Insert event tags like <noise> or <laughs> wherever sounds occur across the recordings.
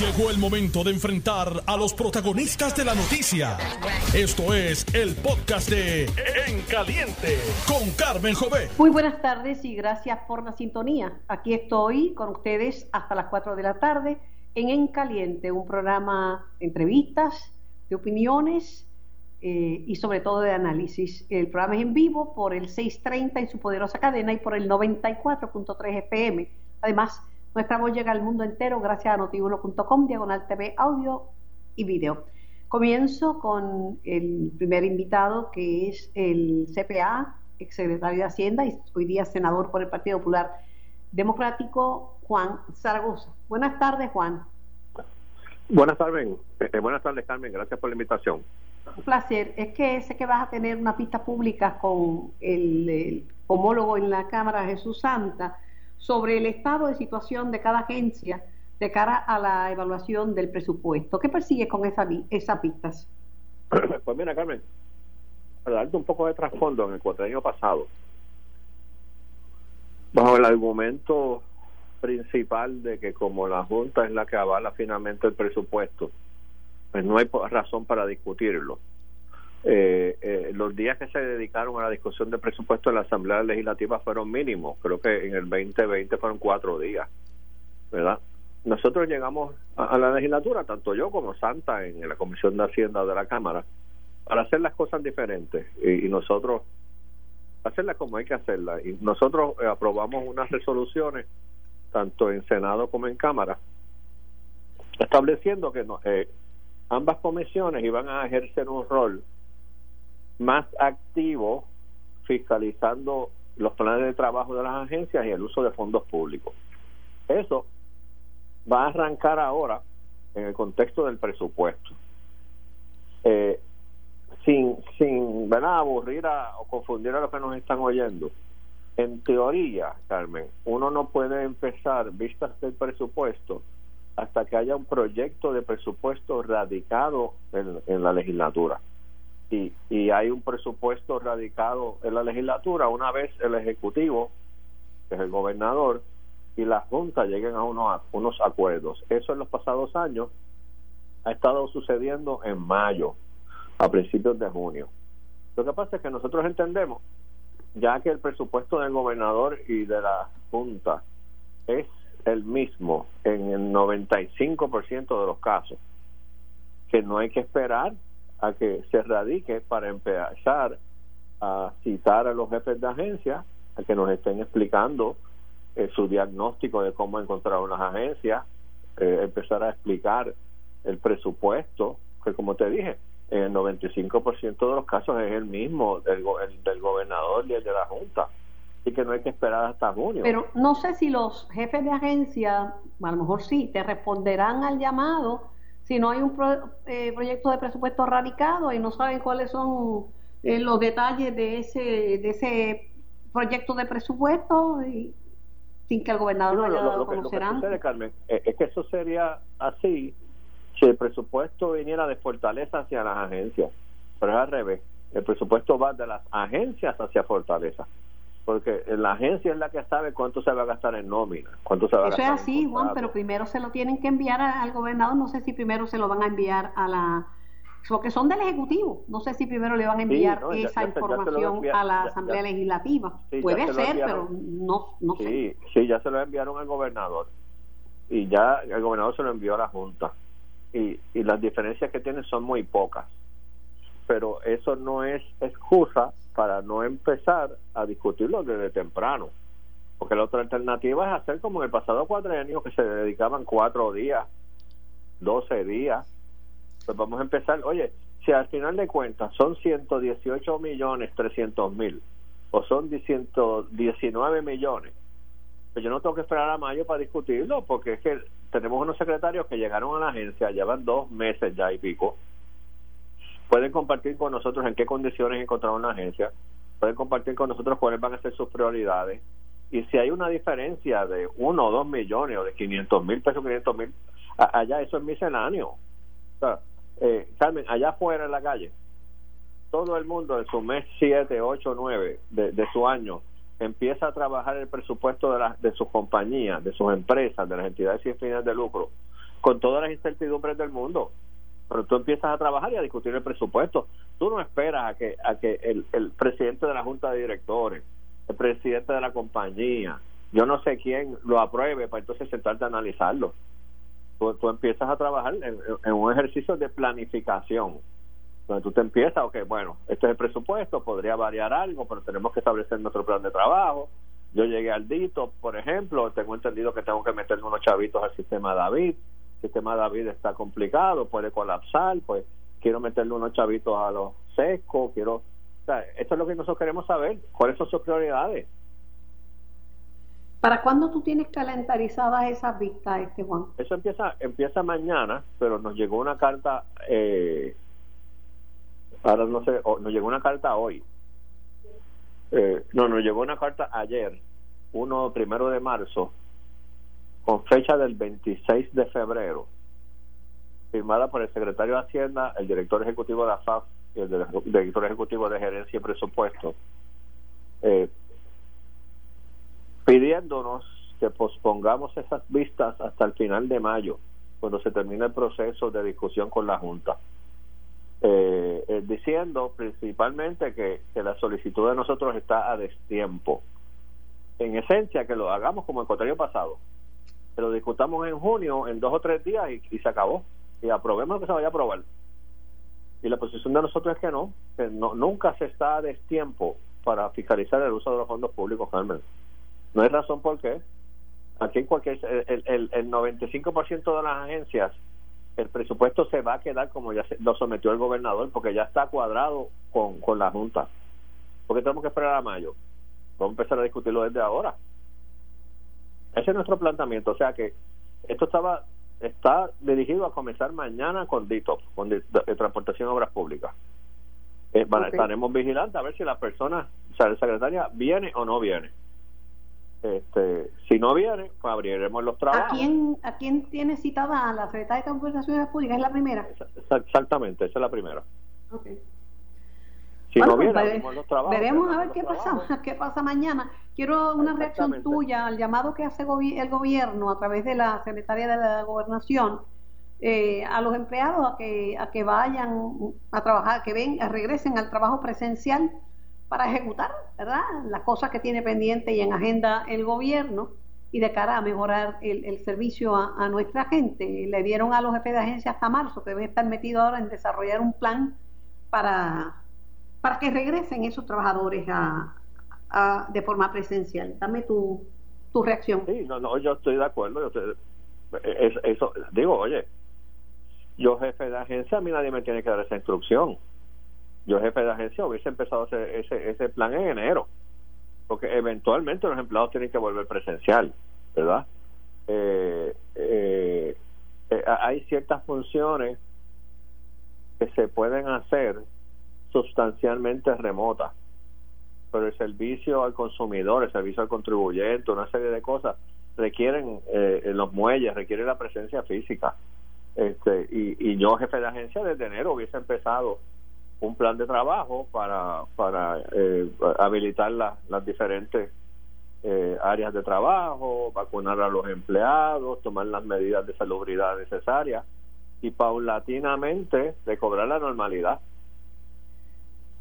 Llegó el momento de enfrentar a los protagonistas de la noticia. Esto es el podcast de En Caliente con Carmen Jové. Muy buenas tardes y gracias por la sintonía. Aquí estoy con ustedes hasta las 4 de la tarde en En Caliente, un programa de entrevistas, de opiniones eh, y sobre todo de análisis. El programa es en vivo por el 630 en su poderosa cadena y por el 94.3 FM. Además, nuestra voz llega al mundo entero gracias a notiuno.com, diagonal TV, audio y video. Comienzo con el primer invitado, que es el CPA, exsecretario de Hacienda y hoy día senador por el Partido Popular Democrático, Juan Zaragoza. Buenas tardes, Juan. Buenas tardes, eh, buenas tardes, Carmen. Gracias por la invitación. Un placer. Es que sé que vas a tener una pista pública con el homólogo en la Cámara, Jesús Santa, sobre el estado de situación de cada agencia de cara a la evaluación del presupuesto. ¿Qué persigue con esa, esas pistas? <clears throat> Pues mira, Carmen, para darte un poco de trasfondo, en el cuatrienio pasado, bajo el argumento principal de que como la Junta es la que avala finalmente el presupuesto, pues no hay razón para discutirlo. Eh, eh, los días que se dedicaron a la discusión del presupuesto en la Asamblea Legislativa fueron mínimos. Creo que en el 2020 fueron cuatro días, ¿verdad? Nosotros llegamos a, la legislatura, tanto yo como Santa, en la Comisión de Hacienda de la Cámara, para hacer las cosas diferentes y, nosotros hacerlas como hay que hacerlas. Y nosotros eh, aprobamos unas resoluciones, tanto en Senado como en Cámara, estableciendo que no, eh, ambas comisiones iban a ejercer un rol más activo fiscalizando los planes de trabajo de las agencias y el uso de fondos públicos. Eso va a arrancar ahora en el contexto del presupuesto. Eh, sin, sin ¿verdad? aburrir a, o confundir a los que nos están oyendo. En teoría, Carmen, uno no puede empezar vistas del presupuesto hasta que haya un proyecto de presupuesto radicado en la legislatura y, y hay un presupuesto radicado en la legislatura, una vez el Ejecutivo, que es el gobernador, y la Junta lleguen a unos, unos acuerdos. Eso en los pasados años ha estado sucediendo en mayo, a principios de junio. Lo que pasa es que nosotros entendemos, ya que el presupuesto del gobernador y de la Junta es el mismo en el 95% de los casos, que no hay que esperar a que se radique para empezar a citar a los jefes de agencia a que nos estén explicando eh, su diagnóstico de cómo encontrar las agencias, eh, empezar a explicar el presupuesto, que como te dije, en el 95% de los casos es el mismo del, del gobernador y el de la Junta y que no hay que esperar hasta junio. Pero no sé si los jefes de agencia, a lo mejor sí, te responderán al llamado si no hay un eh, proyecto de presupuesto radicado y no saben cuáles son eh, los detalles de ese de ese proyecto de presupuesto y, sin que el gobernador lo haya dado a conocer antes. Carmen, eh, es que eso sería así si el presupuesto viniera de Fortaleza hacia las agencias, pero es al revés. El presupuesto va de las agencias hacia Fortaleza porque la agencia es la que sabe cuánto se va a gastar en nómina, cuánto se va a Eso es así, Juan, pero primero se lo tienen que enviar al gobernador, no sé si primero se lo van a enviar a la porque son del ejecutivo, no sé si primero le van a enviar esa información a la Asamblea Legislativa. Puede ser, pero no no sé. Sí, ya se lo enviaron al gobernador. Y ya el gobernador se lo envió a la Junta. Y, y las diferencias que tienen son muy pocas, pero eso no es excusa para no empezar a discutirlo desde temprano. Porque la otra alternativa es hacer como en el pasado cuatrenio, que se dedicaban cuatro días, doce días. Pues vamos a empezar, oye, si al final de cuentas son 118 millones 300 mil o son 119 millones, pues yo no tengo que esperar a mayo para discutirlo, porque es que tenemos unos secretarios que llegaron a la agencia, llevan dos meses ya y pico, pueden compartir con nosotros en qué condiciones encontraron una agencia, pueden compartir con nosotros cuáles van a ser sus prioridades. Y si hay una diferencia de uno o dos millones o de 500 mil pesos, 500 mil, allá eso es misceláneo. O sea, eh, Carmen, allá afuera en la calle, todo el mundo en su mes 7, 8, 9 de, su año empieza a trabajar el presupuesto de, la, de sus compañías, de sus empresas, de las entidades sin fines de lucro, con todas las incertidumbres del mundo. Pero tú empiezas a trabajar y a discutir el presupuesto. Tú no esperas a que, a que el, el presidente de la Junta de Directores, el presidente de la compañía, yo no sé quién lo apruebe para entonces sentarte a analizarlo. Tú, tú empiezas a trabajar en, un ejercicio de planificación, donde tú te empiezas, ok, bueno, este es el presupuesto, podría variar algo, pero tenemos que establecer nuestro plan de trabajo. Yo llegué al DITO, por ejemplo, tengo entendido que tengo que meterle unos chavitos al sistema David. El sistema David está complicado, puede colapsar, pues quiero meterle unos chavitos a los sescos, quiero... O sea, esto es lo que nosotros queremos saber, cuáles son sus prioridades. ¿Para cuándo tú tienes calendarizadas esas vistas, este Juan? Eso empieza empieza mañana, pero nos llegó una carta, eh, ahora no sé, nos llegó una carta hoy. Eh, no, nos llegó una carta ayer, uno primero de marzo, con fecha del 26 de febrero, firmada por el secretario de Hacienda, el director ejecutivo de AFAF y el director ejecutivo de Gerencia y Presupuesto, eh, pidiéndonos que pospongamos esas vistas hasta el final de mayo, cuando se termine el proceso de discusión con la Junta. Eh, eh, diciendo principalmente que, la solicitud de nosotros está a destiempo. En esencia, que lo hagamos como el contrario pasado, que lo discutamos en junio, en dos o tres días y, se acabó. Y aprobemos lo que se vaya a aprobar. Y la posición de nosotros es que no, que no nunca se está a destiempo para fiscalizar el uso de los fondos públicos, Carmen. No hay razón por qué. Aquí en cualquier, el, el, el 95% de las agencias, el presupuesto se va a quedar como ya lo sometió el gobernador, porque ya está cuadrado con, con la Junta. porque tenemos que esperar a mayo? Vamos a empezar a discutirlo desde ahora. Ese es nuestro planteamiento. O sea que esto estaba está dirigido a comenzar mañana con DITOP, con de, Transportación Obras Públicas. Eh, Estaremos vigilantes a ver si la persona, o sea, la secretaria, viene o no viene. Este, si no viene, pues abriremos los trabajos. ¿A quién, ¿A quién tiene citada la Secretaría de Transportaciones Públicas? ¿Es la primera? Exactamente, esa es la primera. Si no viene, pues, los trabajos. Veremos a ver qué pasa, <laughs> qué pasa mañana. Quiero una reacción tuya al llamado que hace el gobierno a través de la Secretaría de la Gobernación eh, a los empleados a que, a que vayan a trabajar, que ven, regresen al trabajo presencial para ejecutar ¿verdad? las cosas que tiene pendiente y en agenda el gobierno y de cara a mejorar el, servicio a, nuestra gente. Le dieron a los jefes de agencia hasta marzo, que deben estar metidos ahora en desarrollar un plan para, para que regresen esos trabajadores a, de forma presencial. Dame tu, tu reacción. Sí, no, no, yo estoy de acuerdo. Yo eso, digo, oye, yo jefe de agencia, a mí nadie me tiene que dar esa instrucción yo jefe de agencia hubiese empezado ese, ese, ese plan en enero, porque eventualmente los empleados tienen que volver presencial, ¿verdad? Eh, eh, eh, hay ciertas funciones que se pueden hacer sustancialmente remotas, pero el servicio al consumidor, el servicio al contribuyente, una serie de cosas requieren en los muelles, requieren la presencia física. Este, y, yo, jefe de agencia, desde enero hubiese empezado un plan de trabajo para, para eh, habilitar las diferentes eh, áreas de trabajo, vacunar a los empleados, tomar las medidas de salubridad necesarias y paulatinamente recobrar la normalidad.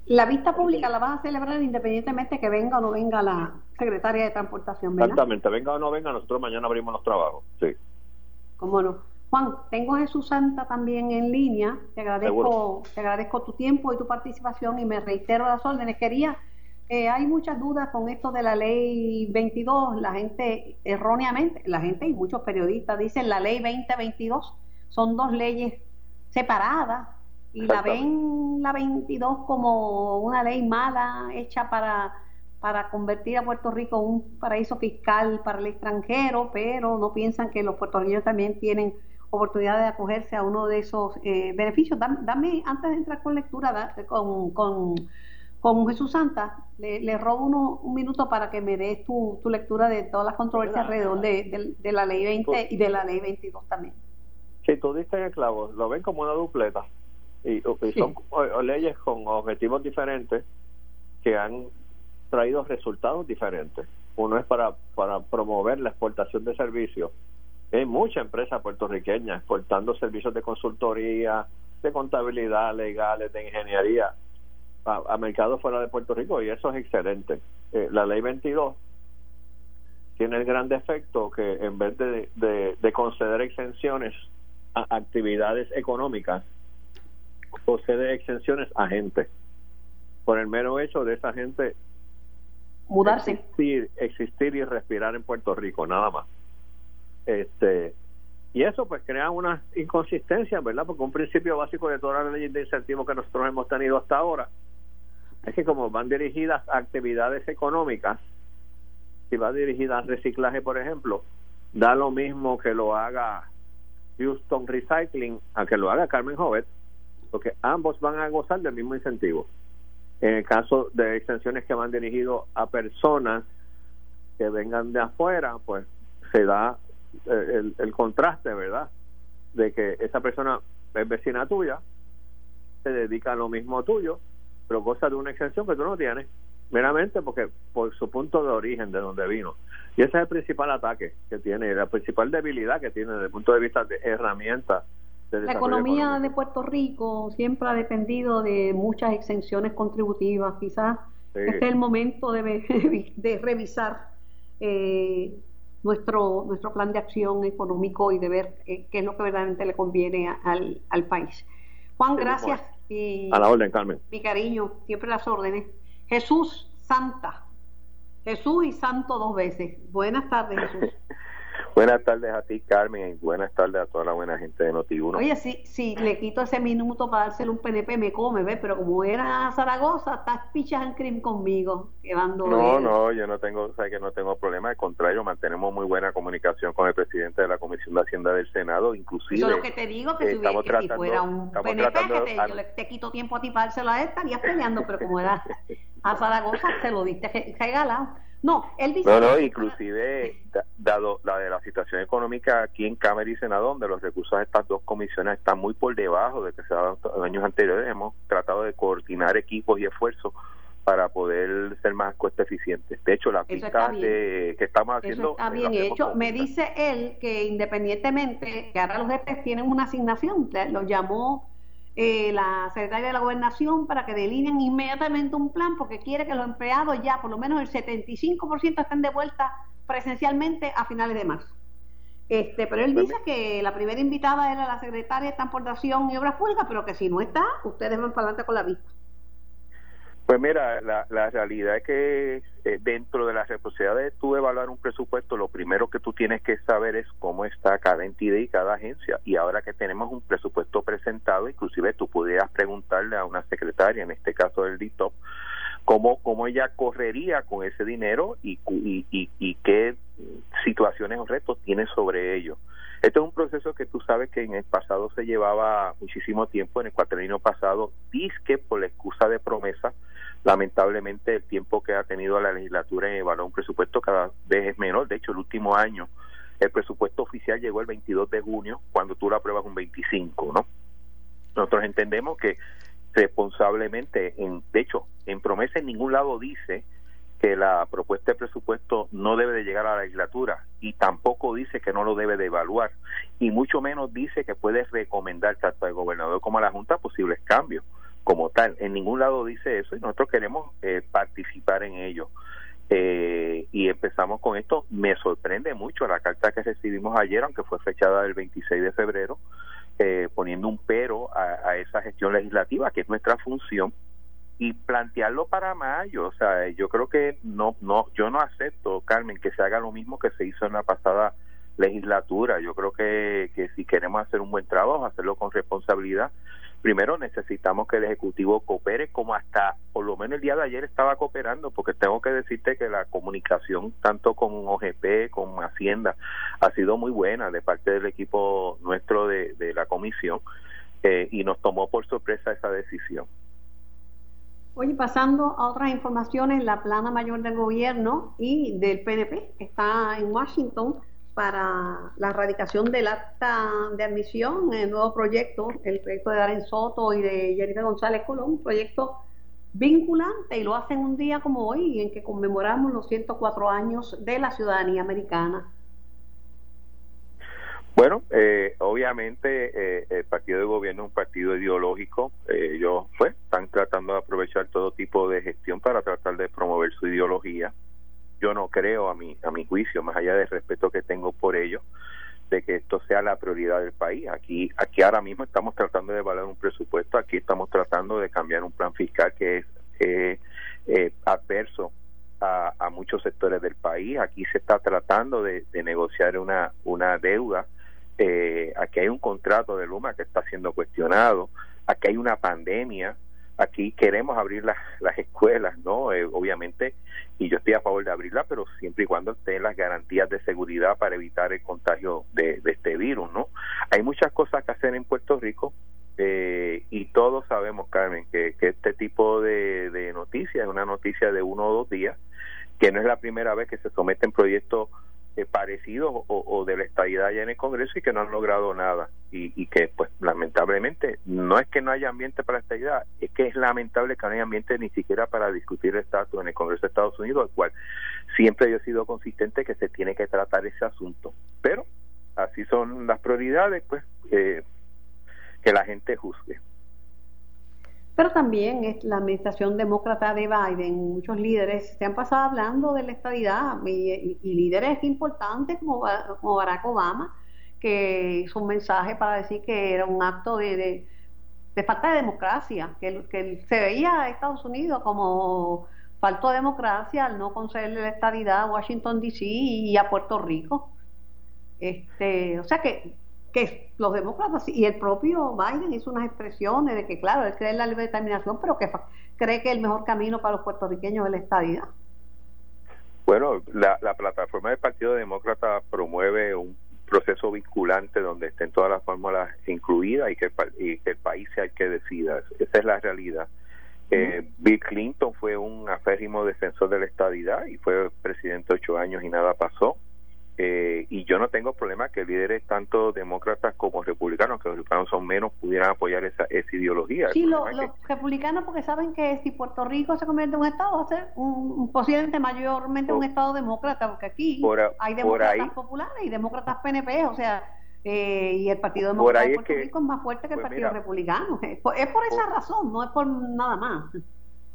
La vista pública la vas a celebrar independientemente que venga o no venga la secretaria de Transportación, ¿verdad? Exactamente, venga o no venga, nosotros mañana abrimos los trabajos, sí. ¿Cómo no? Juan, tengo a Jesús Santa también en línea. Te agradezco, te agradezco tu tiempo y tu participación y me reitero las órdenes. Quería, eh, hay muchas dudas con esto de la ley 22. La gente, erróneamente, la gente y muchos periodistas dicen la ley 2022 son dos leyes separadas y la ven la 22 como una ley mala hecha para para convertir a Puerto Rico en un paraíso fiscal para el extranjero, pero no piensan que los puertorriqueños también tienen oportunidad de acogerse a uno de esos eh, beneficios. Dame, antes de entrar con lectura con, con, Jesús Santa, le, robo uno, un minuto para que me des tu, tu lectura de todas las controversias alrededor de, la ley 20 y de la ley 22 también. Sí, tú diste el clavo, lo ven como una dupleta y, son leyes con objetivos diferentes que han traído resultados diferentes. Uno es para, para promover la exportación de servicios Hay mucha empresa puertorriqueña exportando servicios de consultoría, de contabilidad, legales, de ingeniería a, mercados fuera de Puerto Rico y eso es excelente. Eh, la ley 22 tiene el gran defecto que en vez de, de, conceder exenciones a actividades económicas, concede exenciones a gente. Por el mero hecho de esa gente mudarse. Existir, existir y respirar en Puerto Rico, nada más. Este, y eso pues crea una inconsistencia, ¿verdad? Porque un principio básico de todas las leyes de incentivos que nosotros hemos tenido hasta ahora es que como van dirigidas a actividades económicas, si va dirigida al reciclaje, por ejemplo, da lo mismo que lo haga Houston Recycling a que lo haga Carmen Jovet, porque ambos van a gozar del mismo incentivo. En el caso de extensiones que van dirigidos a personas que vengan de afuera, pues se da eh, el, el contraste, ¿verdad? De que esa persona es vecina tuya, se dedica a lo mismo tuyo, pero goza de una exención que tú no tienes meramente porque por su punto de origen, de donde vino. Y ese es el principal ataque que tiene, la principal debilidad que tiene desde el punto de vista de herramientas. La economía de Puerto Rico siempre ha dependido de muchas exenciones contributivas. Quizás este es el momento de, <laughs> de revisar eh, nuestro, nuestro plan de acción económico y de ver eh, qué es lo que verdaderamente le conviene al, al país. Juan, gracias. Y, a la orden, Carmen. Mi cariño, siempre las órdenes. Jesús Santa. Jesús y Santo dos veces. Buenas tardes, Jesús. <laughs> buenas tardes a ti, Carmen, y buenas tardes a toda la buena gente de Noti1. Oye, si, si le quito ese minuto para dárselo un PNP, me come, ¿ves? Pero como era Zaragoza, estás pichas en crimen conmigo. no, no, yo no tengo, o que no tengo problema. Al contrario, mantenemos muy buena comunicación con el presidente de la Comisión de Hacienda del Senado, inclusive. Es lo que te digo, que, si, fuera un PNP, que te, yo le, te quito tiempo a ti para dárselo a él, estarías peleando, pero como era <laughs> a Zaragoza, se lo diste regalado. No, él dice... No, no, inclusive, dado la de la situación económica aquí en Cámara y Senado, donde los recursos de estas dos comisiones están muy por debajo de que se ha dado en años anteriores, hemos tratado de coordinar equipos y esfuerzos para poder ser más coste eficientes. De hecho, la pista de, que estamos haciendo... está bien hecho. Me dice él que independientemente, que ahora los jefes tienen una asignación, lo llamó eh, la secretaria de la gobernación para que delineen inmediatamente un plan porque quiere que los empleados ya por lo menos el 75% estén de vuelta presencialmente a finales de marzo. Este, pero él dice que la primera invitada era la secretaria de Transportación y Obras Públicas, pero que si no está, ustedes van para adelante con la vista. Pues mira, la, la realidad es que eh, dentro de las responsabilidades de tú evaluar un presupuesto, lo primero que tú tienes que saber es cómo está cada entidad y cada agencia. Y ahora que tenemos un presupuesto presentado, inclusive tú pudieras preguntarle a una secretaria, en este caso del DITOP, cómo, cómo ella correría con ese dinero y, y, y, y qué situaciones o retos tiene sobre ello. Esto es un proceso que tú sabes que en el pasado se llevaba muchísimo tiempo, en el cuatrenio pasado, disque por la excusa de promesa, lamentablemente el tiempo que ha tenido la legislatura en evaluar un presupuesto cada vez es menor. De hecho, el último año el presupuesto oficial llegó el 22 de junio, cuando tú lo apruebas un 25, ¿no? Nosotros entendemos que responsablemente, en, de hecho, en promesa en ningún lado dice que la propuesta de presupuesto no debe de llegar a la legislatura y tampoco dice que no lo debe de evaluar y mucho menos dice que puede recomendar tanto al gobernador como a la Junta posibles cambios como tal. En ningún lado dice eso y nosotros queremos eh, participar en ello. Eh, y empezamos con esto. Me sorprende mucho la carta que recibimos ayer, aunque fue fechada el 26 de febrero, eh, poniendo un pero a, esa gestión legislativa, que es nuestra función, y plantearlo para mayo. O sea, yo creo que no, no, yo no acepto, Carmen, que se haga lo mismo que se hizo en la pasada legislatura. Yo creo que si queremos hacer un buen trabajo, hacerlo con responsabilidad, primero necesitamos que el Ejecutivo coopere como hasta por lo menos el día de ayer estaba cooperando, porque tengo que decirte que la comunicación tanto con OGP como Hacienda ha sido muy buena de parte del equipo nuestro de, la comisión eh, y nos tomó por sorpresa esa decisión. Oye, pasando a otras informaciones, la plana mayor del gobierno y del PNP está en Washington para la erradicación del acta de admisión, el nuevo proyecto, el proyecto de Darren Soto y de Jennifer González Colón, un proyecto vinculante y lo hacen un día como hoy en que conmemoramos los 104 años de la ciudadanía americana. Bueno, eh, obviamente eh, el partido de gobierno es un partido ideológico. Eh, ellos pues, están tratando de aprovechar todo tipo de gestión para tratar de promover su ideología. Yo no creo, a mi, a mi juicio, más allá del respeto que tengo por ellos, de que esto sea la prioridad del país. Aquí, aquí ahora mismo estamos tratando de evaluar un presupuesto, aquí estamos tratando de cambiar un plan fiscal que es eh, adverso a, muchos sectores del país. Aquí se está tratando de, de negociar una, una deuda eh, aquí hay un contrato de Luma que está siendo cuestionado, aquí hay una pandemia, aquí queremos abrir las, las escuelas, ¿no? Eh, obviamente, y yo estoy a abrirlas, pero siempre y cuando estén las garantías de seguridad para evitar el contagio de, de este virus, ¿no? Hay muchas cosas que hacer en Puerto Rico eh, y todos sabemos, Carmen, que, que este tipo de, de noticias es una noticia de uno o dos días, que no es la primera vez que se someten proyectos eh, parecidos o, de la estabilidad ya en el Congreso y que no han logrado nada y, y, que pues lamentablemente no es que no haya ambiente para la estabilidad es que es lamentable que no haya ambiente ni siquiera para discutir el estatus en el Congreso de Estados Unidos, al cual siempre yo he sido consistente que se tiene que tratar ese asunto. Pero así son las prioridades, pues eh, que la gente juzgue pero también es la administración demócrata de Biden, muchos líderes se han pasado hablando de la estabilidad y, líderes importantes como, como, Barack Obama, que hizo un mensaje para decir que era un acto de, de, de falta de democracia, que, que, se veía a Estados Unidos como falta de democracia al no concederle la estabilidad a Washington DC y a Puerto Rico. Este, o sea que que los demócratas y el propio Biden hizo unas expresiones de que, claro, él cree en la libre determinación, pero que cree que el mejor camino para los puertorriqueños es la estadía. Bueno, la, la plataforma del Partido Demócrata promueve un proceso vinculante donde estén todas las fórmulas incluidas y que, y que el país sea el que decida. Esa es la realidad. Eh, Bill Clinton fue un aférrimo defensor de la estadidad y fue presidente ocho años y nada pasó. Eh, y yo no tengo problema que líderes tanto demócratas como republicanos, que los republicanos son menos, pudieran apoyar esa, esa ideología. Sí, lo, los republicanos porque saben que si Puerto Rico se convierte en un estado, va a ser un, posiblemente mayormente un estado demócrata, porque aquí hay demócratas populares y demócratas PNP, o sea, eh, y el Partido Demócrata de Puerto Rico es más fuerte que el pues Partido Republicano. <laughs> Es por, es por esa razón, no es por nada más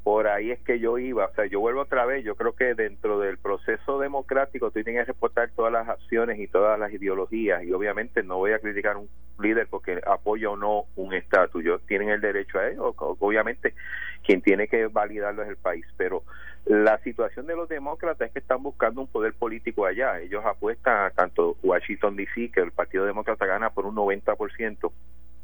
por ahí es que yo iba, o sea, yo vuelvo otra vez, yo creo que dentro del proceso democrático tú tienes que reportar todas las acciones y todas las ideologías y obviamente no voy a criticar un líder porque apoya o no un estatus, tienen el derecho a ello, obviamente quien tiene que validarlo es el país, pero la situación de los demócratas es que están buscando un poder político allá, ellos apuestan a tanto Washington DC que el Partido Demócrata gana por un 90%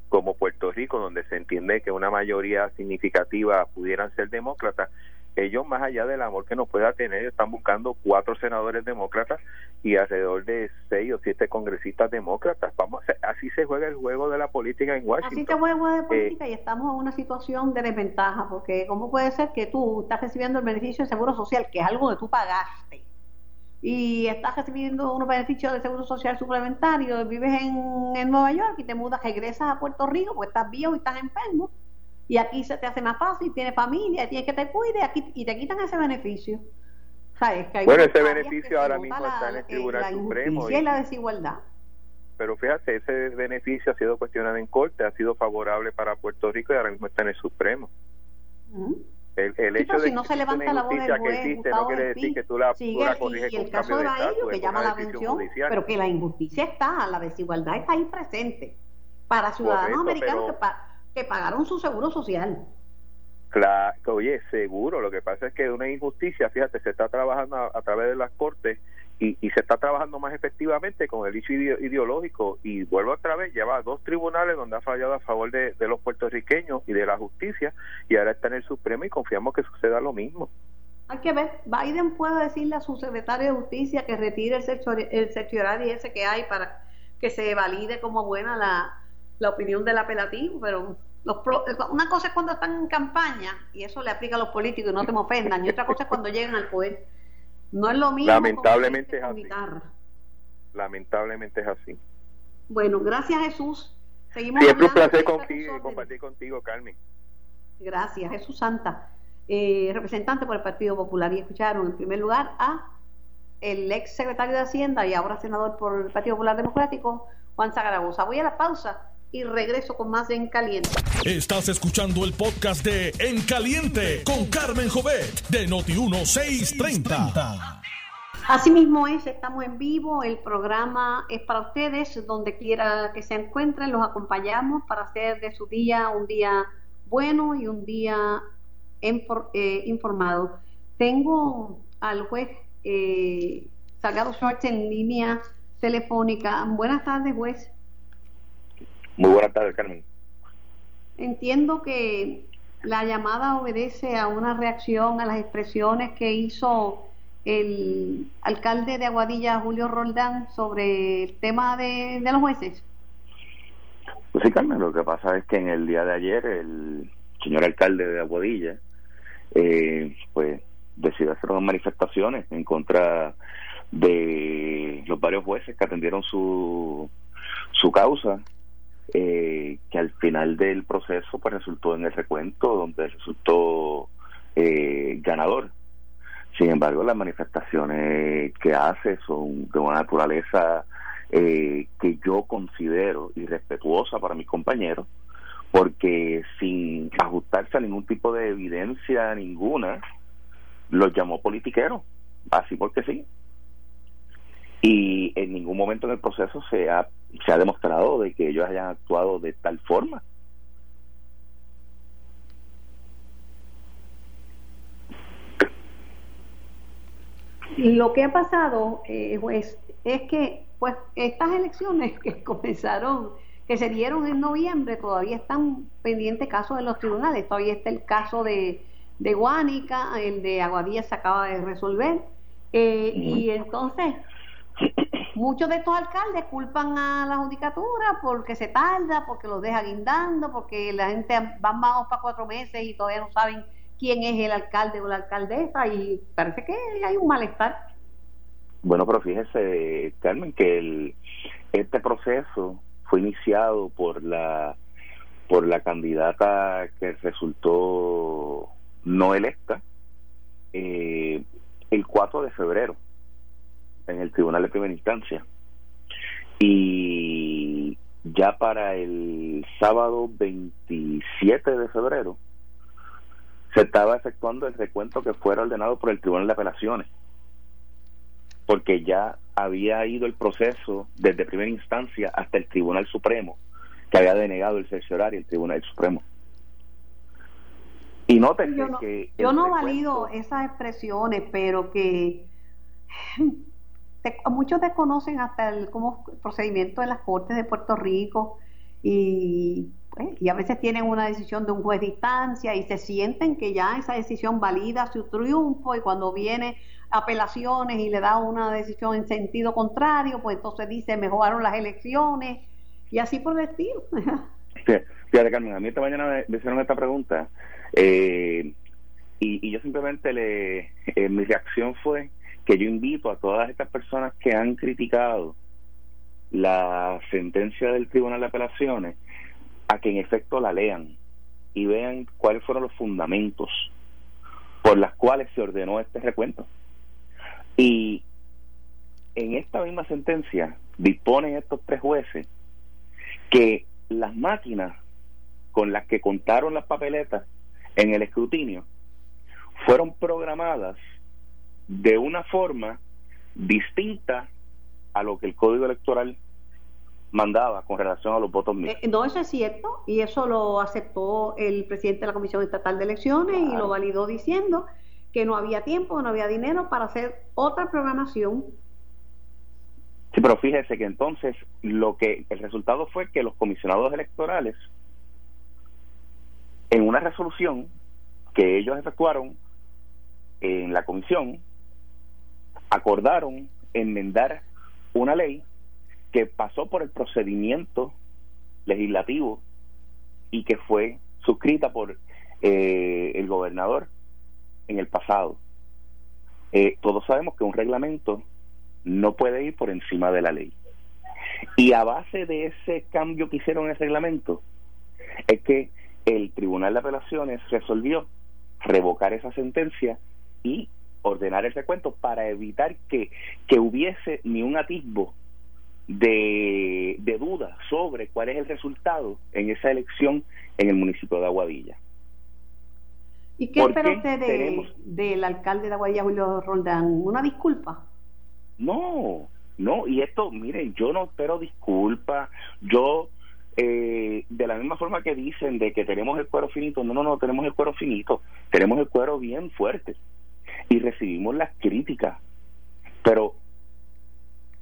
como Puerto Rico, donde se entiende que una mayoría significativa pudieran ser demócratas, ellos más allá del amor que nos pueda tener, están buscando cuatro senadores demócratas y alrededor de seis o siete congresistas demócratas. Vamos, así se juega el juego de la política en Washington. Así se juega el juego de eh, política y estamos en una situación de desventaja, porque ¿cómo puede ser que tú estás recibiendo el beneficio de seguro social, que es algo que tú pagaste? y estás recibiendo unos beneficios de seguro social suplementario, vives en, en, Nueva York y te mudas, regresas a Puerto Rico porque estás viejo y estás enfermo, y aquí se te hace más fácil, tienes familia, tienes que te cuide aquí, y te quitan ese beneficio. bueno, ese beneficio ahora mismo está en el Tribunal la Supremo. Y, la desigualdad. Pero fíjate, ese beneficio ha sido cuestionado en corte, ha sido favorable para Puerto Rico y ahora mismo está en el Supremo. El, el hecho de si no se levanta la voz del juez, que existe, no quiere decir que tú la, sigue tú la corriges y el caso de Baillo que llama la atención, pero que la injusticia está, la desigualdad está ahí presente para ciudadanos Correcto, americanos pero, que, pa que, pagaron su seguro social. Claro, oye, seguro, lo que pasa es que una injusticia, fíjate, se está trabajando a, a través de las cortes y, y, se está trabajando más efectivamente con el hecho ideológico y vuelvo otra vez, lleva dos tribunales donde ha fallado a favor de, los puertorriqueños y de la justicia y ahora está en el Supremo y confiamos que suceda lo mismo. Hay que ver, Biden puede decirle a su secretario de justicia que retire el certiorari ese que hay para que se valide como buena la, la opinión del apelativo, pero los pro, una cosa es cuando están en campaña y eso le aplica a los políticos y no te me ofendan y otra cosa es cuando llegan al poder no es lo mismo. Lamentablemente es así. Lamentablemente es así. Bueno, gracias Jesús. Seguimos Siempre un placer contigo, compartir contigo, Carmen. Gracias, Jesús Santa. Eh, representante por el Partido Popular. Y escucharon en primer lugar a el ex secretario de Hacienda y ahora senador por el Partido Popular Democrático, Juan Zaragoza. Voy a la pausa y regreso con más de En Caliente. Estás escuchando el podcast de En Caliente con Carmen Jovet de Noti1630. Así mismo es, estamos en vivo, el programa es para ustedes, donde quiera que se encuentren, los acompañamos para hacer de su día un día bueno y un día eh, informado. Tengo al juez eh, Salgado Schwartz en línea telefónica. Buenas tardes, juez. Muy buenas tardes, Carmen. Entiendo que la llamada obedece a una reacción a las expresiones que hizo el alcalde de Aguadilla, Julio Roldán, sobre el tema de, los jueces. Pues sí, Carmen, lo que pasa es que en el día de ayer el señor alcalde de Aguadilla, eh, pues decidió hacer unas manifestaciones en contra de los varios jueces que atendieron su, su causa eh, que al final del proceso pues resultó en el recuento donde resultó eh, ganador. Sin embargo, las manifestaciones que hace son de una naturaleza eh, que yo considero irrespetuosa para mis compañeros, porque sin ajustarse a ningún tipo de evidencia ninguna, los llamó politiqueros, así porque sí y en ningún momento en el proceso se ha, se ha demostrado de que ellos hayan actuado de tal forma. Lo que ha pasado, eh, pues, es que pues estas elecciones <laughs> que comenzaron, que se dieron en noviembre, todavía están pendientes casos en los tribunales. Todavía está el caso de, de Guánica, el de Aguadilla se acaba de resolver. Eh, Y entonces, Muchos de estos alcaldes culpan a la judicatura porque se tarda, porque los deja guindando, porque la gente van vamos para cuatro meses y todavía no saben quién es el alcalde o la alcaldesa y parece que hay un malestar. Bueno, pero fíjese, Carmen, que el, este proceso fue iniciado por la por la candidata que resultó no electa eh, el 4 de febrero en el Tribunal de Primera Instancia. Y ya para el sábado 27 de febrero se estaba efectuando el recuento que fuera ordenado por el Tribunal de Apelaciones, porque ya había ido el proceso desde primera instancia hasta el Tribunal Supremo, que había denegado el cerciorario el Tribunal Supremo. Y noten que... Yo no valido esas expresiones, pero que muchos desconocen hasta el cómo, procedimiento de las Cortes de Puerto Rico y, pues, y a veces tienen una decisión de un juez de instancia y se sienten que ya esa decisión valida su triunfo y cuando viene apelaciones y le da una decisión en sentido contrario, pues entonces dice mejoraron las elecciones y así por estilo. <laughs> Fíjate, Carmen, a mí esta mañana me hicieron esta pregunta eh, y, yo simplemente le, eh, mi reacción fue que yo invito a todas estas personas que han criticado la sentencia del Tribunal de Apelaciones a que en efecto la lean y vean cuáles fueron los fundamentos por las cuales se ordenó este recuento. Y en esta misma sentencia disponen estos tres jueces que las máquinas con las que contaron las papeletas en el escrutinio fueron programadas de una forma distinta a lo que el código electoral mandaba con relación a los votos mixtos. Eh, no, eso es cierto, y eso lo aceptó el presidente de la Comisión Estatal de Elecciones y lo validó diciendo que no había tiempo, no había dinero para hacer otra programación. Sí, pero fíjese que entonces lo que el resultado fue que los comisionados electorales en una resolución que ellos efectuaron en la comisión acordaron enmendar una ley que pasó por el procedimiento legislativo y que fue suscrita por eh, el gobernador en el pasado. Eh, todos sabemos que un reglamento no puede ir por encima de la ley. Y a base de ese cambio que hicieron en el reglamento, es que el Tribunal de Apelaciones resolvió revocar esa sentencia y ordenar el recuento para evitar que, que hubiese ni un atisbo de, de duda sobre cuál es el resultado en esa elección en el municipio de Aguadilla. ¿Y qué espera usted de, del alcalde de Aguadilla, Julio Roldán? ¿Una disculpa? No, no, y esto, miren, yo no espero disculpa, yo, eh, de la misma forma que dicen de que tenemos el cuero finito, no, no, no, tenemos el cuero finito, tenemos el cuero bien fuerte y recibimos las críticas, pero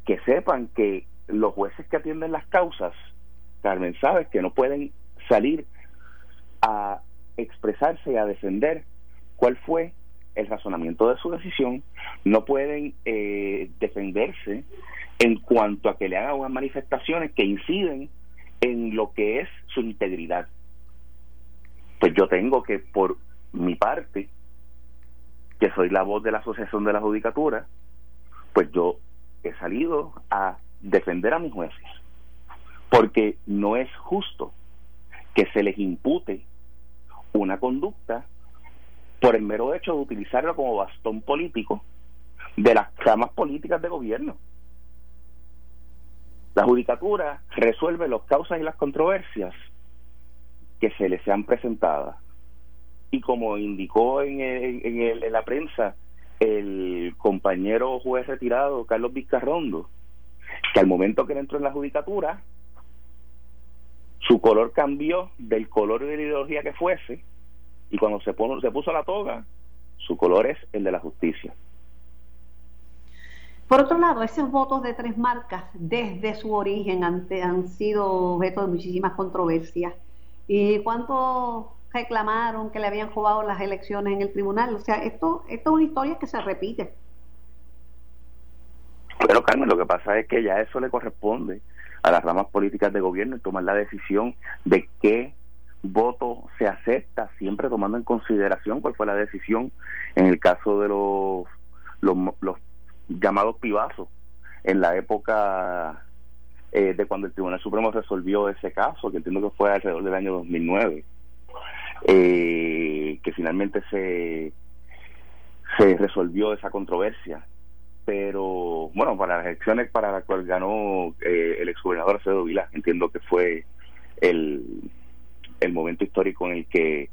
que sepan que los jueces que atienden las causas, Carmen, sabes que no pueden salir a expresarse y a defender cuál fue el razonamiento de su decisión, no pueden eh, defenderse en cuanto a que le hagan unas manifestaciones que inciden en lo que es su integridad. Pues yo tengo que, por mi parte, que soy la voz de la Asociación de la Judicatura, pues yo he salido a defender a mis jueces, porque no es justo que se les impute una conducta por el mero hecho de utilizarlo como bastón político de las ramas políticas de gobierno. La judicatura resuelve las causas y las controversias que se les sean presentadas. Y como indicó en, en, la prensa el compañero juez retirado Carlos Vizcarrondo, que al momento que él entró en la judicatura, su color cambió del color de la ideología que fuese y cuando se, se puso la toga, su color es el de la justicia. Por otro lado, esos votos de tres marcas desde su origen han, han sido objeto de muchísimas controversias. ¿Y cuánto reclamaron que le habían jugado las elecciones en el tribunal? O sea, esto, esto es una historia que se repite. Pero Carmen, lo que pasa es que ya eso le corresponde a las ramas políticas de gobierno y tomar la decisión de qué voto se acepta, siempre tomando en consideración cuál fue la decisión en el caso de los, los, llamados pibazos en la época eh, de cuando el Tribunal Supremo resolvió ese caso, que entiendo que fue alrededor del año 2009, eh, que finalmente se, se resolvió esa controversia pero bueno, para las elecciones para las cuales ganó eh, el exgobernador Acevedo Vilá, entiendo que fue el, el momento histórico en el que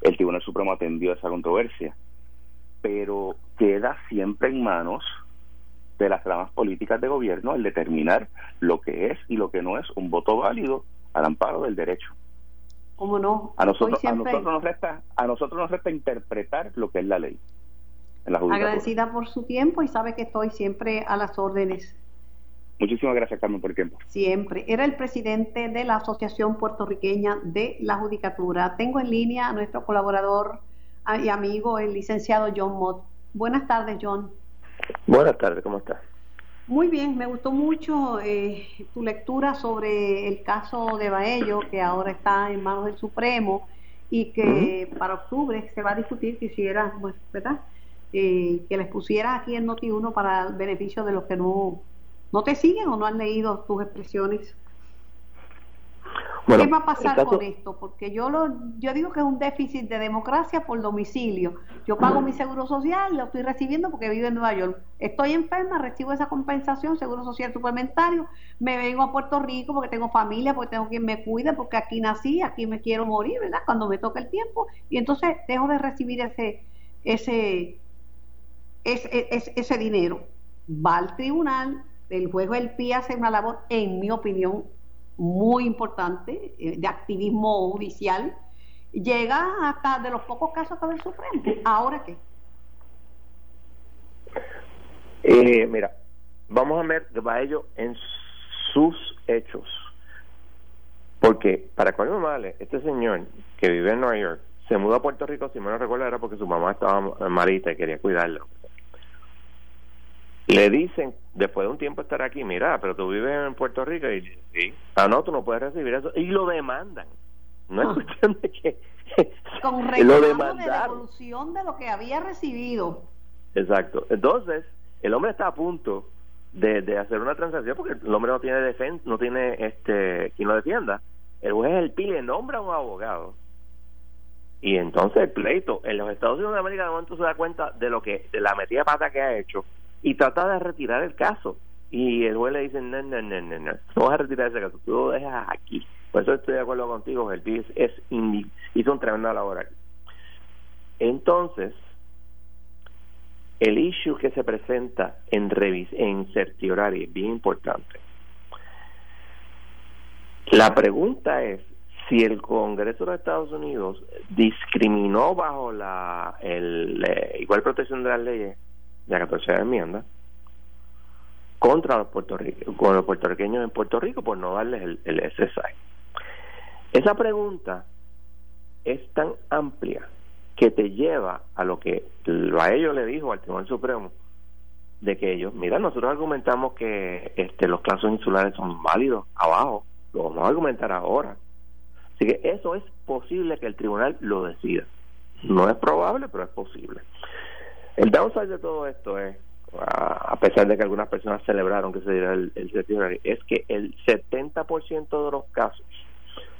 el Tribunal Supremo atendió esa controversia, pero queda siempre en manos de las ramas políticas de gobierno el determinar lo que es y lo que no es un voto válido al amparo del derecho. ¿Cómo no? A nosotros, a nosotros nos resta a nosotros nos resta interpretar lo que es la ley. Agradecida por su tiempo y sabe que estoy siempre a las órdenes. Muchísimas gracias, Carmen, por el tiempo. Siempre. Era el presidente de la Asociación Puertorriqueña de la Judicatura. Tengo en línea a nuestro colaborador y amigo, el licenciado John Mott. Buenas tardes, John. Buenas tardes, ¿cómo estás? Muy bien, me gustó mucho eh, tu lectura sobre el caso de Baello, que ahora está en manos del Supremo y que para octubre se va a discutir, quisiera, pues, ¿verdad? Eh, que les pusieras aquí en Noti1 para el beneficio de los que no, no te siguen o no han leído tus expresiones. ¿Qué va a pasar con esto? Porque yo lo, yo digo que es un déficit de democracia por domicilio. Yo pago mi seguro social, lo estoy recibiendo porque vivo en Nueva York. Estoy enferma, recibo esa compensación, seguro social suplementario. Me vengo a Puerto Rico porque tengo familia, porque tengo quien me cuide, porque aquí nací, aquí me quiero morir, ¿verdad? Cuando me toca el tiempo. Y entonces dejo de recibir ese, ese, es, ese dinero va al tribunal, el juez del PI hace una labor, en mi opinión, muy importante eh, de activismo judicial, llega hasta de los pocos casos que el Supremo. ¿Ahora qué? Eh, mira, vamos a ver va ello en sus hechos. Porque, para colmo male, este señor que vive en Nueva York se mudó a Puerto Rico, si me no recuerdo, era porque su mamá estaba malita y quería cuidarlo le dicen, después de un tiempo estar aquí, mira, pero tú vives en Puerto Rico y sí, ah, no, tú no puedes recibir eso, y lo demandan. No es ah. cuestión de que <laughs> con <laughs> lo de devolución de lo que había recibido. Exacto. Entonces, el hombre está a punto de, de hacer una transacción porque el hombre no tiene defensa, no tiene este quien lo defienda. El juez el PI le nombra a un abogado y entonces el pleito en los Estados Unidos de América de momento se da cuenta de lo que de la metida pata que ha hecho y trata de retirar el caso. y el juez le dice, no, no, no, no, no, no vas a retirar ese caso, tú lo dejas aquí. Por eso estoy de acuerdo contigo, el PIS es hizo un tremendo labor aquí. Entonces, el issue que se presenta en revis en es bien importante. La pregunta es si el Congreso de Estados Unidos discriminó bajo la el, igual protección de las leyes de la 14 enmienda contra los, con puertorriqueños en Puerto Rico por no darles el, el SSI. Esa pregunta es tan amplia que te lleva a lo que a ellos le dijo al Tribunal Supremo de que ellos, mira, nosotros argumentamos que este los casos insulares son válidos abajo, lo vamos a argumentar ahora. Así que eso es posible que el tribunal lo decida. No es probable, pero es posible. El downside de todo esto es, a pesar de que algunas personas celebraron que se diera el, el es que el 70% de los casos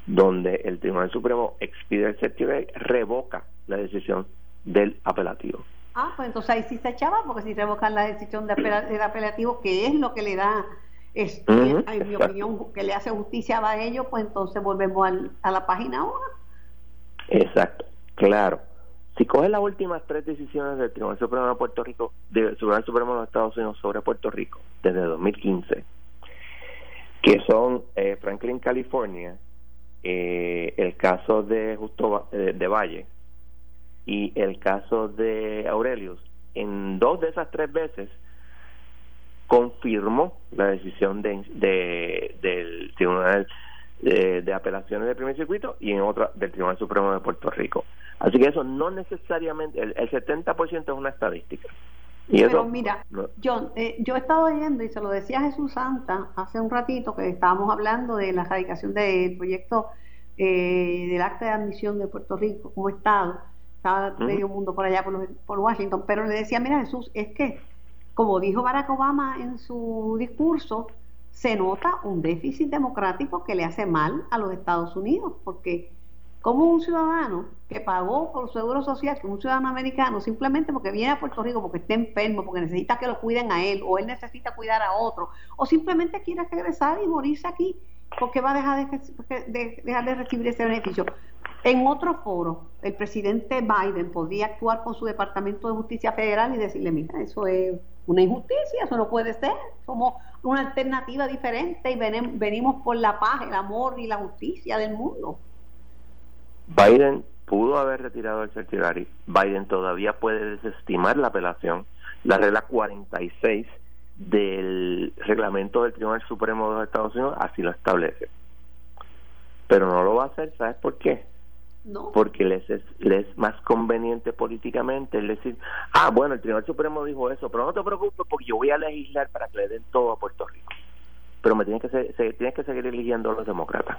donde el Tribunal Supremo expide el certiorari revoca la decisión del apelativo. Ah, pues entonces ahí sí se echaba, porque si revocan la decisión del apelativo, que es lo que le da, es, en mi opinión, que le hace justicia a ellos, pues entonces volvemos a la página 1. Exacto, claro. Si coges las últimas tres decisiones del Tribunal Supremo de Puerto Rico, del Tribunal Supremo de los Estados Unidos sobre Puerto Rico, desde 2015, que son eh, Franklin, California, eh, el caso de Justo eh, de Valle y el caso de Aurelius, en dos de esas tres veces confirmó la decisión de, del Tribunal de, Apelaciones del Primer Circuito y en otra del Tribunal Supremo de Puerto Rico. Así que eso no necesariamente, el, 70% es una estadística. Y Pero mira, John, eh, yo he estado oyendo, y se lo decía Jesús Santa hace un ratito, que estábamos hablando de la erradicación del proyecto eh, del acta de admisión de Puerto Rico como Estado, estaba medio mundo por allá por, por Washington, pero le decía, mira Jesús, es que, como dijo Barack Obama en su discurso, se nota un déficit democrático que le hace mal a los Estados Unidos, porque como un ciudadano que pagó por su seguro social, como un ciudadano americano, simplemente porque viene a Puerto Rico, porque está enfermo, porque necesita que lo cuiden a él, o él necesita cuidar a otro, o simplemente quiere regresar y morirse aquí, porque va a dejar de, dejar de recibir ese beneficio. En otro foro, el presidente Biden podía actuar con su Departamento de Justicia Federal y decirle, mira, eso es una injusticia, eso no puede ser, somos una alternativa diferente y venimos por la paz, el amor y la justicia del mundo. Biden pudo haber retirado el certiorari, Biden todavía puede desestimar la apelación, la regla 46 del reglamento del Tribunal Supremo de los Estados Unidos así lo establece. Pero no lo va a hacer, ¿sabes por qué? Porque les es, les es más conveniente políticamente el decir, ah, bueno, el Tribunal Supremo dijo eso, pero no te preocupes porque yo voy a legislar para que le den todo a Puerto Rico. Pero me tienes que, se, tienes que seguir eligiendo a los demócratas.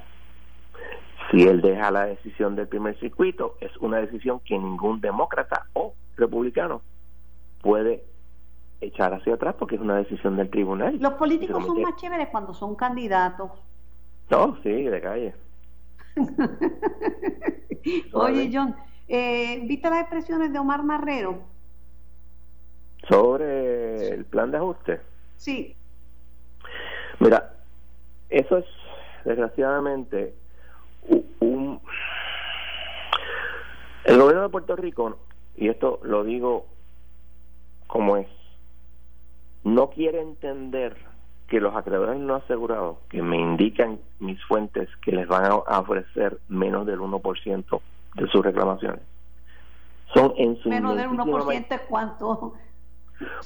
Si él deja la decisión del primer circuito, es una decisión que ningún demócrata o republicano puede echar hacia atrás porque es una decisión del tribunal. Los políticos son más chéveres cuando son candidatos. No, sí, de calle. <laughs> Oye, John, eh, ¿viste las expresiones de Omar Marrero? Sobre el plan de ajuste. Sí. Mira, eso es desgraciadamente un... El gobierno de Puerto Rico, y esto lo digo como es, no quiere entender que los acreedores no asegurados, que me indican mis fuentes que les van a ofrecer menos del 1% de sus reclamaciones, son en su Menos del 1% es cuánto?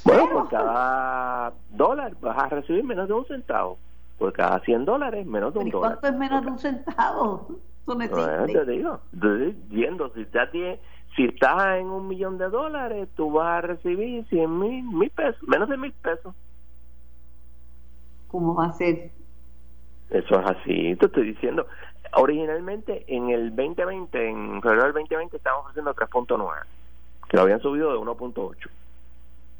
Bueno, por cada dólar vas a recibir menos de un centavo. Por cada 100 dólares, menos de un dólar. ¿Cuánto es menos de un centavo? Eso te digo, yendo, si tiene si estás en un millón de dólares, tú vas a recibir 100 mil, mil pesos, menos de mil pesos. ¿Cómo va a ser? Eso es así, te estoy diciendo. Originalmente en el 2020, en febrero del 2020, estábamos ofreciendo 3.9, que lo habían subido de 1.8.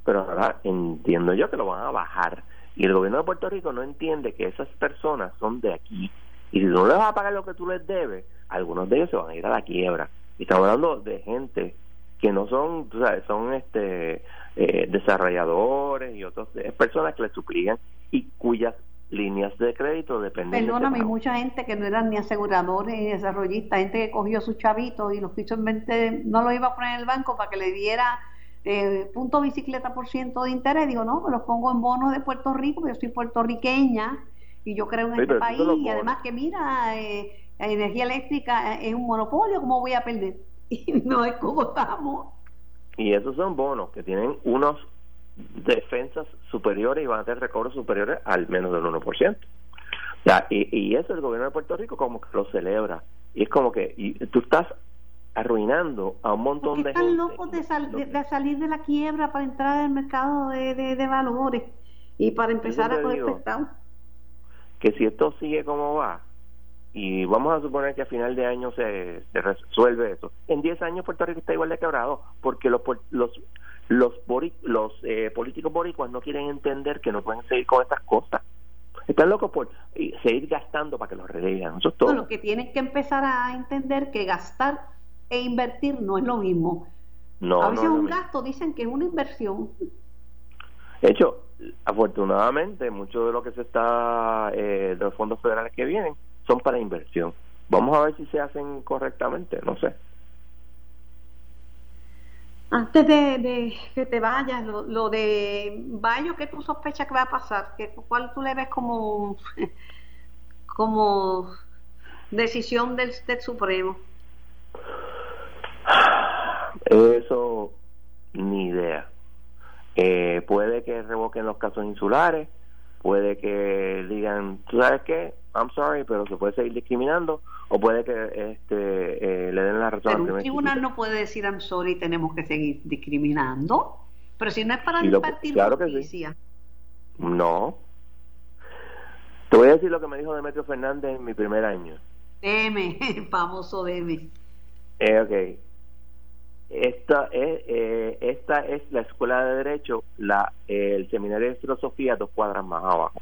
Pero ahora entiendo yo que lo van a bajar. Y el gobierno de Puerto Rico no entiende que esas personas son de aquí. Y si no les vas a pagar lo que tú les debes, algunos de ellos se van a ir a la quiebra. Y estamos hablando de gente que no son, tú sabes, son este eh, desarrolladores y otras personas que le suplían y cuyas líneas de crédito dependen Perdóname, hay mucha gente que no eran ni aseguradores ni desarrollistas, gente que cogió sus chavitos y los quiso en 20, no los iba a poner en el banco para que le diera eh, punto bicicleta por ciento de interés. Digo, no, me los pongo en bonos de Puerto Rico, yo soy puertorriqueña y yo creo en este país y además que mira, eh, la energía eléctrica es un monopolio, ¿cómo voy a perder? <laughs> Y no es como estamos. Y esos son bonos que tienen unos defensas superiores y van a tener recobros superiores al menos del 1%. y, y eso el gobierno de Puerto Rico como que lo celebra. Y es como que y tú estás arruinando a un montón de están locos de, de, salir de la quiebra para entrar en el mercado de, de, valores y para empezar a coger. Que si esto sigue como va, y vamos a suponer que a final de año se, se resuelve eso, en 10 años Puerto Rico está igual de quebrado, porque los, los los los eh, políticos boricuas no quieren entender que no pueden seguir con estas cosas. Están locos por seguir gastando para que los relegan. Eso es todo. lo que tienen que empezar a entender que gastar e invertir no es lo mismo. No, a veces es un gasto, dicen que es una inversión. De hecho, afortunadamente, mucho de lo que se está, eh, de los fondos federales que vienen, son para inversión. Vamos a ver si se hacen correctamente, no sé. Antes de, que te vayas, lo, de Bayo, ¿qué tú sospechas que va a pasar? ¿Qué, ¿Cuál tú le ves como, <laughs> como decisión del, del Supremo? Eso, ni idea. Eh, puede que revoquen los casos insulares, puede que digan, ¿tú sabes qué? I'm sorry, pero se puede seguir discriminando, o puede que este, eh, le den la razón pero un tribunal no puede decir I'm sorry tenemos que seguir discriminando pero si no es para impartir claro justicia. No. Te voy a decir lo que me dijo Demetrio Fernández en mi primer año. DM <laughs> famoso DM eh, ok esta es eh, esta es la escuela de derecho la el seminario de filosofía dos cuadras más abajo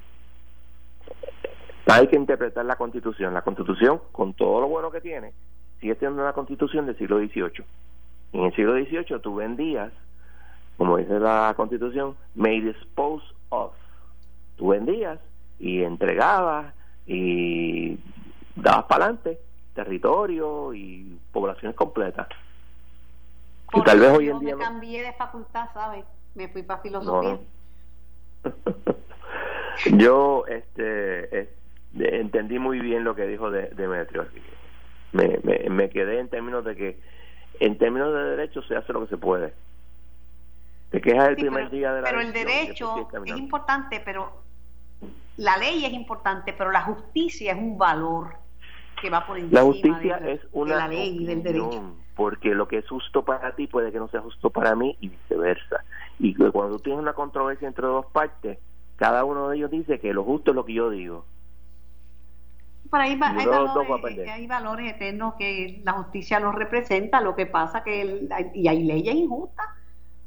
hay que interpretar la constitución. La constitución, con todo lo bueno que tiene, sigue siendo una constitución del siglo XVIII. En el siglo XVIII tú vendías, como dice la constitución, may dispose of. Tú vendías y entregabas y dabas para adelante territorio y poblaciones completas. Y tal vez hoy en día. me cambié de facultad, ¿sabes? Me fui para filosofía. <laughs> yo, este entendí muy bien lo que dijo de, Demetrio. me, me, me quedé en términos de que, en términos de derecho, se hace lo que se puede. Te quejas el primer día de la Pero el derecho es importante, pero la ley es importante, pero la justicia es un valor que va por encima la justicia es una la ley y del derecho. Porque lo que es justo para ti puede que no sea justo para mí y viceversa. Y cuando tú tienes una controversia entre dos partes, cada uno de ellos dice que lo justo es lo que yo digo. Hay, valores, hay, valores, eternos que la justicia los representa, lo que pasa que y hay leyes injustas,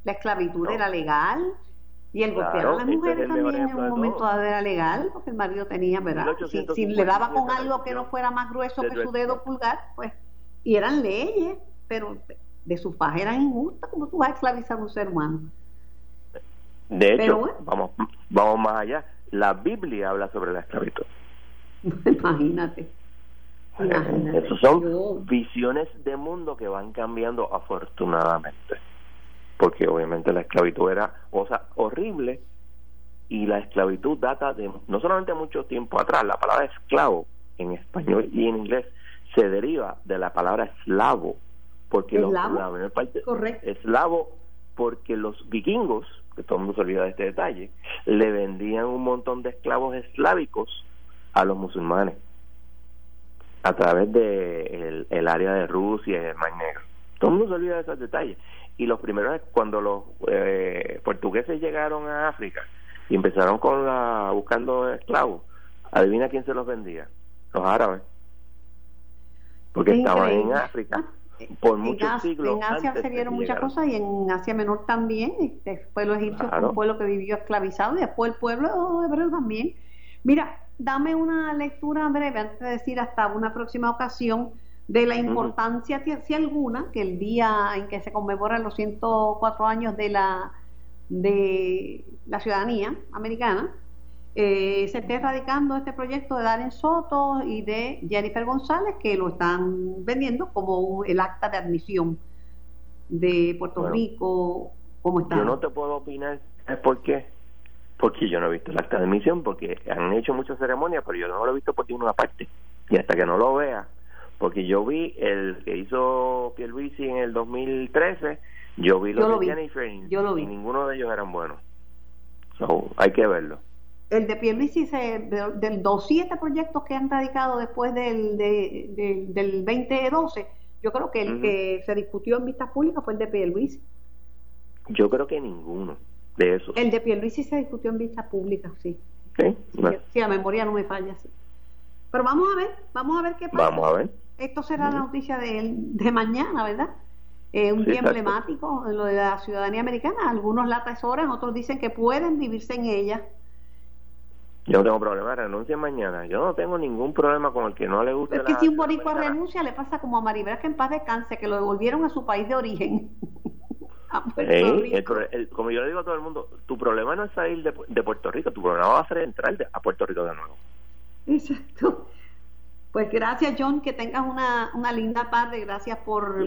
la esclavitud era legal y el golpear a las mujeres también en un momento dado era legal, porque el marido tenía, ¿verdad? Si, le daba con algo que no fuera más grueso que su dedo pulgar, pues, y eran leyes, pero de su paz eran injustas, como tú vas a esclavizar a un ser humano? De hecho, vamos, vamos más allá. La Biblia habla sobre la esclavitud. <laughs> Imagínate. Imagínate. son visiones de mundo que van cambiando afortunadamente. Porque obviamente la esclavitud era cosa horrible y la esclavitud data de no solamente mucho tiempo atrás. La palabra esclavo en español y en inglés se deriva de la palabra eslavo. Porque los, la eslavo porque los vikingos, que todo el mundo se olvida de este detalle, le vendían un montón de esclavos esclavicos a los musulmanes a través de el, área de Rusia y el Mar Negro. Todo el mundo se olvida de esos detalles. Y los primeros, cuando los eh, portugueses llegaron a África y empezaron con la buscando esclavos, adivina quién se los vendía, los árabes, porque estaban en África por muchos siglos. En Asia se vieron muchas cosas y en Asia Menor también. Después los egipcios fue un pueblo que vivió esclavizado y después el pueblo hebreo también. Mira, dame una lectura breve antes de decir hasta una próxima ocasión de la importancia, si alguna, que el día en que se conmemoran los 104 años de la, de la ciudadanía americana, eh, se esté radicando este proyecto de Darren Soto y de Jennifer González, que lo están vendiendo como el acta de admisión de Puerto Rico, como está. Yo no te puedo opinar, ¿es por qué? Porque yo no he visto el acta de admisión, porque han hecho muchas ceremonias, pero yo no lo he visto por ninguna parte. Y hasta que no lo vea, porque yo vi el que hizo Pierluisi en el 2013, yo vi los de Jennifer yo lo vi. y ninguno de ellos eran buenos. So, hay que verlo. El de Pierluisi, se, de, del los siete proyectos que han radicado después del, de, del 2012, yo creo que el que se discutió en vistas públicas fue el de Pierluisi. Yo creo que ninguno de esos. El de Pierluisi se discutió en vistas públicas, sí. Sí, sí, la memoria no me falla, sí. Pero vamos a ver, vamos a ver qué pasa. Vamos a ver. Esto será la noticia de, de mañana, ¿verdad? Eh, un día emblemático, lo de la ciudadanía americana. Algunos la atesoran, otros dicen que pueden vivirse en ella. Yo no tengo problema, renuncia mañana. Yo no tengo ningún problema con el que no le guste. Es que si un boricua renuncia, le pasa como a Maribel, que en paz descanse, que lo devolvieron a su país de origen. <laughs> como yo le digo a todo el mundo, tu problema no es salir de, de Puerto Rico, tu problema va a ser entrar a Puerto Rico de nuevo. Exacto. Pues gracias, John, que tengas una, una linda tarde. Gracias por